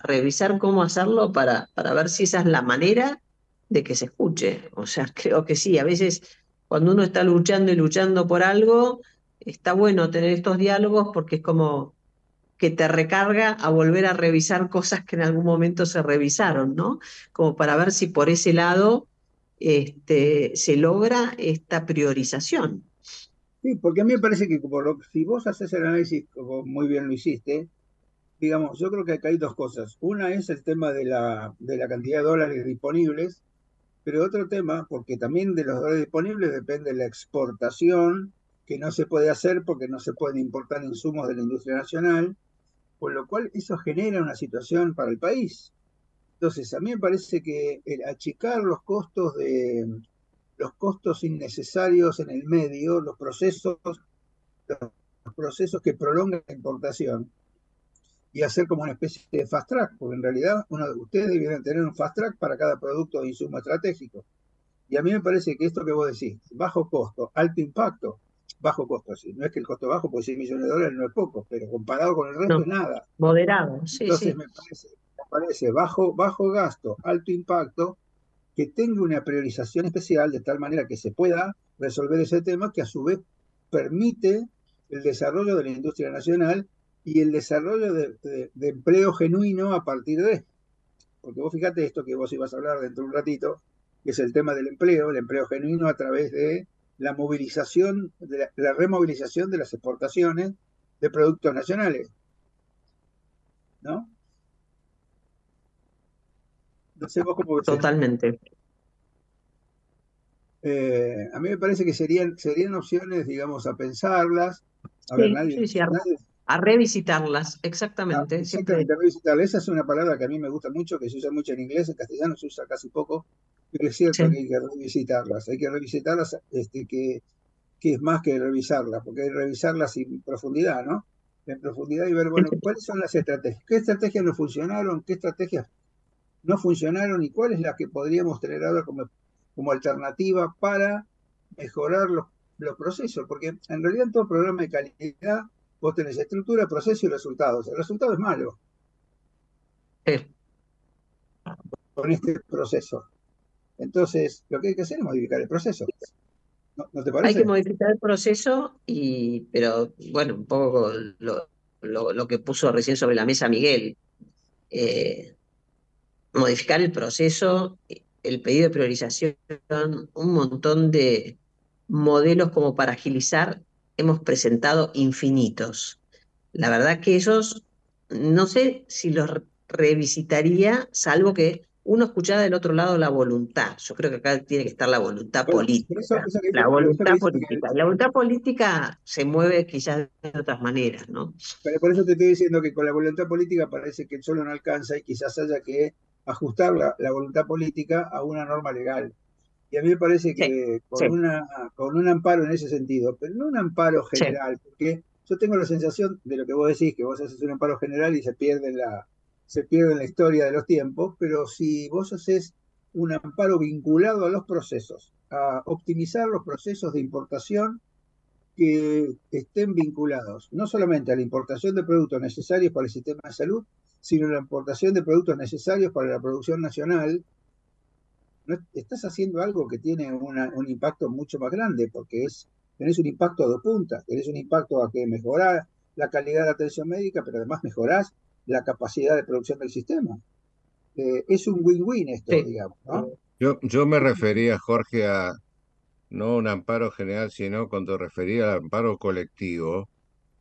revisar cómo hacerlo para, para ver si esa es la manera de que se escuche. O sea, creo que sí, a veces cuando uno está luchando y luchando por algo, está bueno tener estos diálogos porque es como que te recarga a volver a revisar cosas que en algún momento se revisaron, ¿no? Como para ver si por ese lado este, se logra esta priorización. Sí, porque a mí me parece que como si vos haces el análisis, como muy bien lo hiciste, digamos, yo creo que acá hay dos cosas. Una es el tema de la, de la cantidad de dólares disponibles, pero otro tema, porque también de los dólares disponibles depende la exportación, que no se puede hacer porque no se pueden importar insumos de la industria nacional, con lo cual eso genera una situación para el país. Entonces, a mí me parece que el achicar los costos de los costos innecesarios en el medio, los procesos, los procesos que prolongan la importación, y hacer como una especie de fast track, porque en realidad uno de ustedes debieran tener un fast track para cada producto de insumo estratégico. Y a mí me parece que esto que vos decís, bajo costo, alto impacto, bajo costo, sí. No es que el costo bajo, pues 6 millones de dólares no es poco, pero comparado con el resto es nada. Moderado, sí, Entonces sí. Me, parece, me parece bajo, bajo gasto, alto impacto, que tenga una priorización especial de tal manera que se pueda resolver ese tema que a su vez permite el desarrollo de la industria nacional y el desarrollo de, de, de, empleo genuino a partir de. Porque vos fíjate esto que vos ibas a hablar dentro de un ratito, que es el tema del empleo, el empleo genuino a través de la movilización, de la, la removilización de las exportaciones de productos nacionales. ¿No? No sé vos cómo Totalmente. Eh, a mí me parece que serían, serían opciones, digamos, a pensarlas. A sí, ver, nadie, sí, sí, a, nadie, a, revisitarlas, exactamente. No, exactamente, revisitarlas. Esa es una palabra que a mí me gusta mucho, que se usa mucho en inglés, en castellano se usa casi poco, pero es cierto sí. que hay que revisitarlas. Hay que revisitarlas, este, que, que es más que revisarlas, porque hay que revisarlas en profundidad, ¿no? En profundidad y ver, bueno, cuáles son las estrategias, qué estrategias no funcionaron, qué estrategias no funcionaron y cuál es la que podríamos tener ahora como, como alternativa para mejorar los, los procesos, porque en realidad en todo programa de calidad vos tenés estructura, proceso y resultados. El resultado es malo. Sí. Con este proceso. Entonces, lo que hay que hacer es modificar el proceso. ¿No, ¿No, te parece? Hay que modificar el proceso, y, pero bueno, un poco lo, lo, lo que puso recién sobre la mesa Miguel. Eh, modificar el proceso, el pedido de priorización, un montón de modelos como para agilizar, hemos presentado infinitos. La verdad que esos, no sé si los revisitaría, salvo que uno escuchara del otro lado la voluntad. Yo creo que acá tiene que estar la voluntad bueno, política. Eso, eso que, la voluntad política. La voluntad política se mueve quizás de otras maneras, ¿no? Pero por eso te estoy diciendo que con la voluntad política parece que solo no alcanza y quizás haya que ajustar la, la, voluntad política a una norma legal. Y a mí me parece que sí, con, sí. Una, con un amparo en ese sentido, pero no un amparo general, sí. porque yo tengo la sensación de lo que vos decís, que vos haces un amparo general y se pierde la, se pierde la historia de los tiempos, pero si vos haces un amparo vinculado a los procesos, a optimizar los procesos de importación que estén vinculados no solamente a la importación de productos necesarios para el sistema de salud, sino la importación de productos necesarios para la producción nacional. Estás haciendo algo que tiene una, un impacto mucho más grande, porque es, tenés un impacto a dos puntas, tenés un impacto a que mejorar la calidad de la atención médica, pero además mejorás la capacidad de producción del sistema. Eh, es un win-win esto, sí. digamos. ¿no? Yo, yo me refería, Jorge, a no un amparo general, sino cuando refería al amparo colectivo,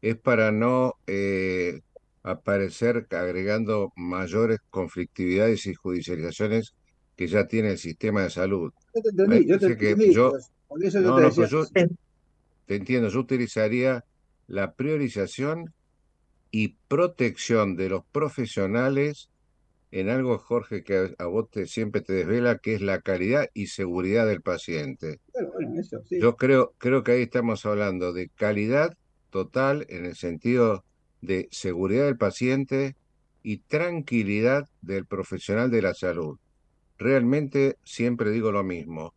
es para no eh, aparecer agregando mayores conflictividades y judicializaciones que ya tiene el sistema de salud. Yo te entendí, yo te entendí. Yo, por eso yo no, te no, decía. yo te entiendo, yo utilizaría la priorización y protección de los profesionales en algo, Jorge, que a vos te, siempre te desvela, que es la calidad y seguridad del paciente. Bueno, bueno, eso, sí. Yo creo, creo que ahí estamos hablando de calidad total en el sentido de seguridad del paciente y tranquilidad del profesional de la salud. Realmente siempre digo lo mismo.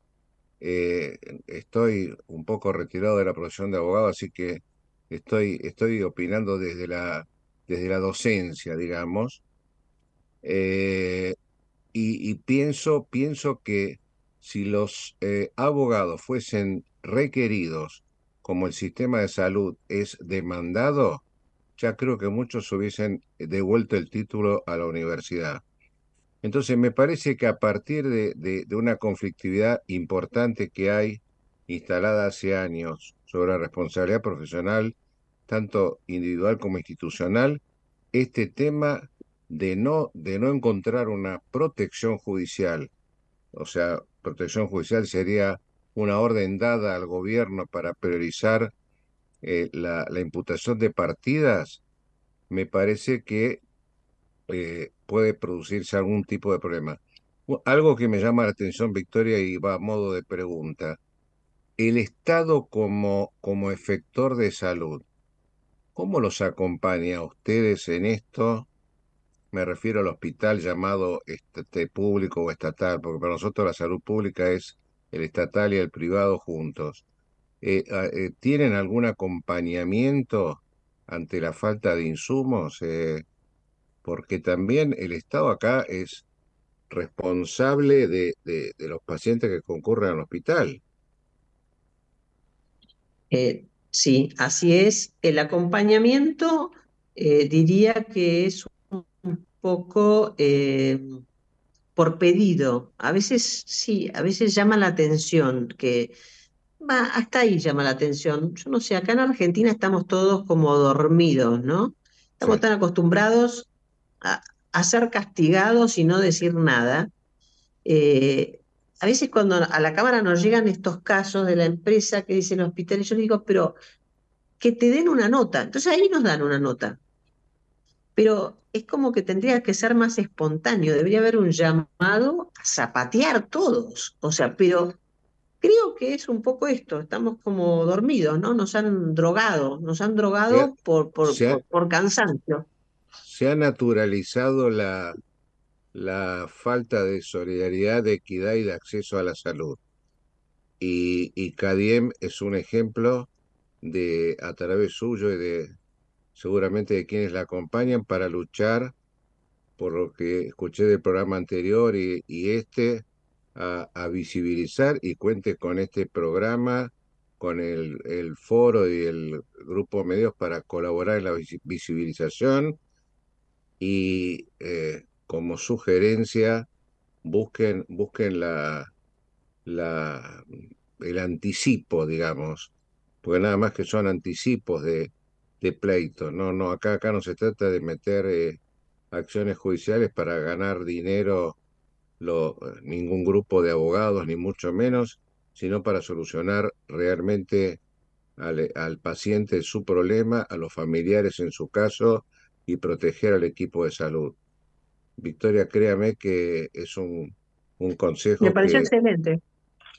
Eh, estoy un poco retirado de la profesión de abogado, así que estoy, estoy opinando desde la, desde la docencia, digamos. Eh, y, pienso, pienso que si los eh, abogados fuesen requeridos como el sistema de salud es demandado, ya creo que muchos hubiesen devuelto el título a la universidad. Entonces me parece que a partir de, de, una conflictividad importante que hay instalada hace años sobre la responsabilidad profesional, tanto individual como institucional, este tema de no, de no encontrar una protección judicial, o sea, protección judicial sería una orden dada al gobierno para priorizar eh, la, la, imputación de partidas, me parece que eh, puede producirse algún tipo de problema. Algo que me llama la atención, Victoria, y va a modo de pregunta. El Estado como, como efector de salud, ¿cómo los acompaña a ustedes en esto? Me refiero al hospital llamado este, público o estatal, porque para nosotros la salud pública es el estatal y el privado juntos. Eh, eh, ¿Tienen algún acompañamiento ante la falta de insumos? Eh, porque también el Estado acá es responsable de, de, los pacientes que concurren al hospital. sí, así es. El acompañamiento diría que es un poco por pedido. A veces sí, a veces llama la atención que va, hasta ahí llama la atención. Yo no sé, acá en Argentina estamos todos como dormidos, ¿no? Estamos tan acostumbrados a, ser castigados y no decir nada. Eh, a veces cuando a la Cámara nos llegan estos casos de la empresa que dice el hospital, yo digo, pero que te den una nota. Entonces ahí nos dan una nota. Pero es como que tendría que ser más espontáneo, debería haber un llamado a zapatear todos. O sea, pero creo que es un poco esto, estamos como dormidos, ¿no? Nos han drogado, nos han drogado por, por, por, cansancio. Se ha naturalizado la, la falta de solidaridad, de equidad y de acceso a la salud. Y, y Cadiem es un ejemplo de, a través suyo y de seguramente de quienes la acompañan para luchar por lo que escuché del programa anterior y, este, a, visibilizar y cuente con este programa, con el, el, foro y el grupo de medios para colaborar en la visibilización y eh, como sugerencia busquen, busquen la, la, el anticipo, digamos, porque nada más que son anticipos de, pleito. No, no, acá, acá no se trata de meter eh, acciones judiciales para ganar dinero ningún grupo de abogados, ni mucho menos, sino para solucionar realmente al, al, paciente su problema, a los familiares en su caso y proteger al equipo de salud. Victoria, créame que es un, un consejo. Me pareció excelente.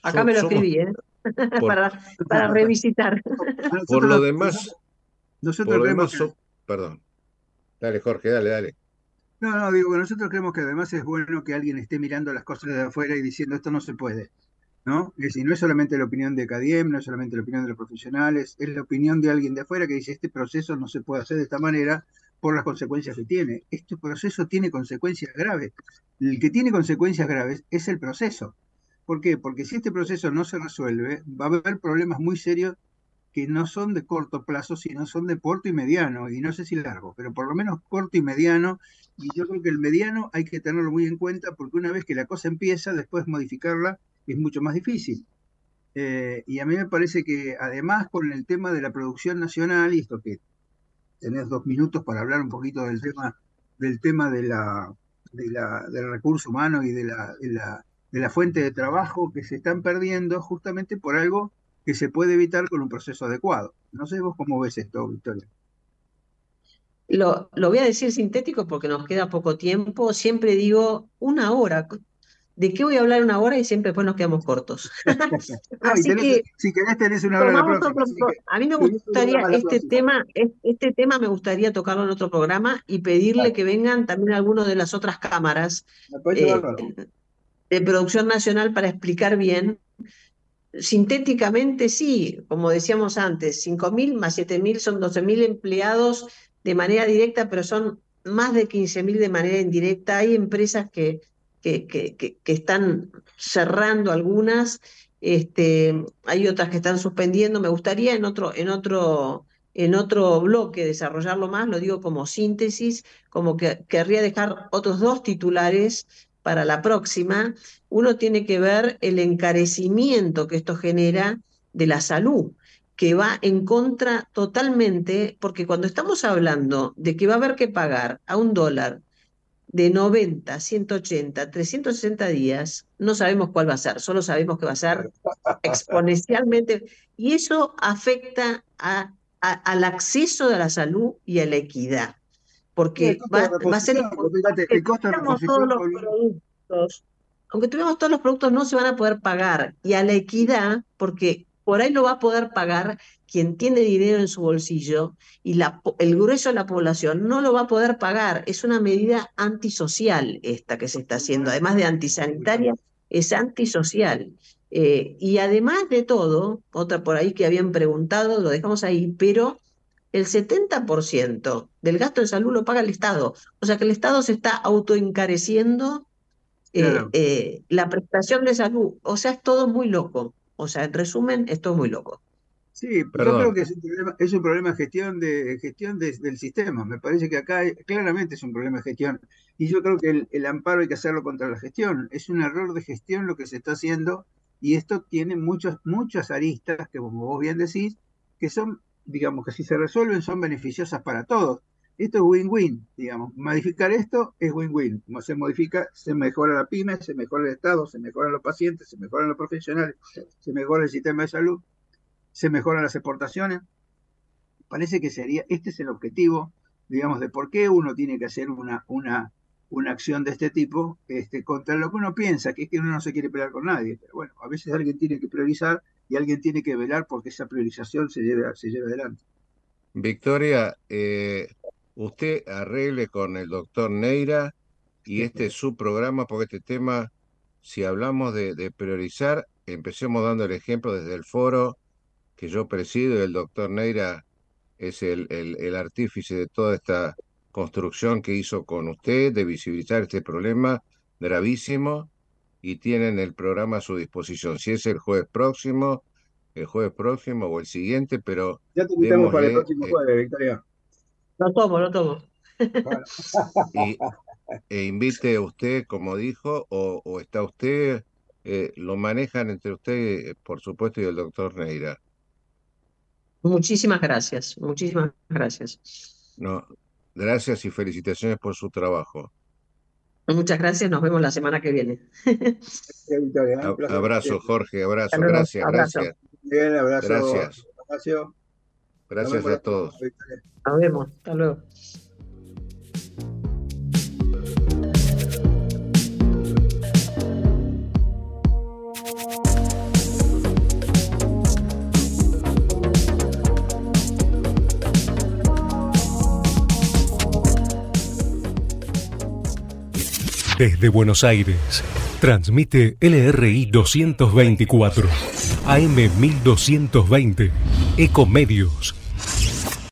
Acá me lo escribí, ¿eh? para, para revisitar. Por lo demás, nosotros creemos Perdón. Dale, Jorge, dale, dale. No, no, digo que nosotros creemos que además es bueno que alguien esté mirando las cosas de afuera y diciendo esto no se puede. ¿no? Es decir, no es solamente la opinión de CADIEM, no es solamente la opinión de los profesionales, es la opinión de alguien de afuera que dice este proceso no se puede hacer de esta manera por las consecuencias que tiene. Este proceso tiene consecuencias graves. El que tiene consecuencias graves es el proceso. ¿Por qué? Porque si este proceso no se resuelve, va a haber problemas muy serios que no son de corto plazo, sino son de corto y mediano, y no sé si largo, pero por lo menos corto y mediano, y yo creo que el mediano hay que tenerlo muy en cuenta porque una vez que la cosa empieza, después modificarla es mucho más difícil. Eh, y a mí me parece que además con el tema de la producción nacional, y esto que tenés dos minutos para hablar un poquito del tema, del tema de la, de la, del recurso humano y de la, de la, de la fuente de trabajo que se están perdiendo justamente por algo que se puede evitar con un proceso adecuado. No sé vos cómo ves esto, Victoria. Lo, lo voy a decir sintético porque nos queda poco tiempo. Siempre digo una hora. ¿De qué voy a hablar una hora? Y siempre después nos quedamos cortos. Así que, si querés tenés una hora A mí me gustaría este tema, este tema me gustaría tocarlo en otro programa y pedirle que vengan también algunos de las otras cámaras eh, de producción nacional para explicar bien Sintéticamente sí, como decíamos antes, 5.000 más 7.000 son 12.000 empleados de manera directa, pero son más de 15.000 de manera indirecta. Hay empresas que, que, están cerrando algunas, este, hay otras que están suspendiendo. Me gustaría en otro, en otro, en otro bloque desarrollarlo más, lo digo como síntesis, como que querría dejar otros dos titulares para la próxima, uno tiene que ver el encarecimiento que esto genera de la salud, que va en contra totalmente, porque cuando estamos hablando de que va a haber que pagar a un dólar de 90, 180, 360 días, no sabemos cuál va a ser, solo sabemos que va a ser exponencialmente, y eso afecta a, al acceso a la salud y a la equidad. porque va, a ser fíjate, el costo de todos los productos, aunque tuviéramos todos los productos, no se van a poder pagar. Y a la equidad, porque por ahí lo va a poder pagar quien tiene dinero en su bolsillo y la, el grueso de la población no lo va a poder pagar. Es una medida antisocial esta que se está haciendo, además de antisanitaria, es antisocial. Eh, y además de todo, otra por ahí que habían preguntado, lo dejamos ahí, pero el 70% del gasto de salud lo paga el Estado. O sea que el Estado se está autoencareciendo eh, Claro. eh, la prestación de salud. O sea, es todo muy loco. O sea, en resumen, es todo muy loco. Sí, yo Perdón. creo que es un problema, es un problema de gestión, de, gestión de- del sistema. Me parece que acá claramente es un problema de gestión. Y yo creo que el, el amparo hay que hacerlo contra la gestión. Es un error de gestión lo que se está haciendo y esto tiene muchos, muchas aristas que, como vos bien decís, que son, digamos, que si se resuelven son beneficiosas para todos. Esto es win-win, digamos. Modificar esto es win-win. Como se modifica, se mejora la pyme, se mejora el Estado, se mejoran los pacientes, se mejoran los profesionales, se mejora el sistema de salud se mejoran las exportaciones. Parece que sería, este es el objetivo, digamos, de por qué uno tiene que hacer una, una, una acción de este tipo este, contra lo que uno piensa, que es que uno no se quiere pelear con nadie. Pero bueno, a veces alguien tiene que priorizar y alguien tiene que velar porque esa priorización se lleve, se lleve adelante. Victoria, eh, usted arregle con el doctor Neira y este es su programa, porque este tema, si hablamos de, de priorizar, empecemos dando el ejemplo desde el foro que yo presido y el doctor Neira es el, el, el artífice de toda esta construcción que hizo con usted, de visibilizar este problema gravísimo y tienen el programa a su disposición. Si es el jueves próximo, el jueves próximo o el siguiente, pero Ya te invitamos para el próximo eh, jueves, Victoria. Lo tomo, lo tomo. Bueno. y, e invite usted, como dijo, o, o está usted, eh, lo manejan entre usted, por supuesto, y el doctor Neira. Muchísimas gracias, muchísimas gracias. No, gracias y felicitaciones por su trabajo. Muchas gracias, nos vemos la semana que viene. ¿eh? Abrazo, Jorge, abrazo, gracias, abrazo. gracias, Bien, abrazo. Gracias. Gracias a todos. Nos vemos, hasta luego. Desde Buenos Aires, transmite LRI 224, AM 1220, Ecomedios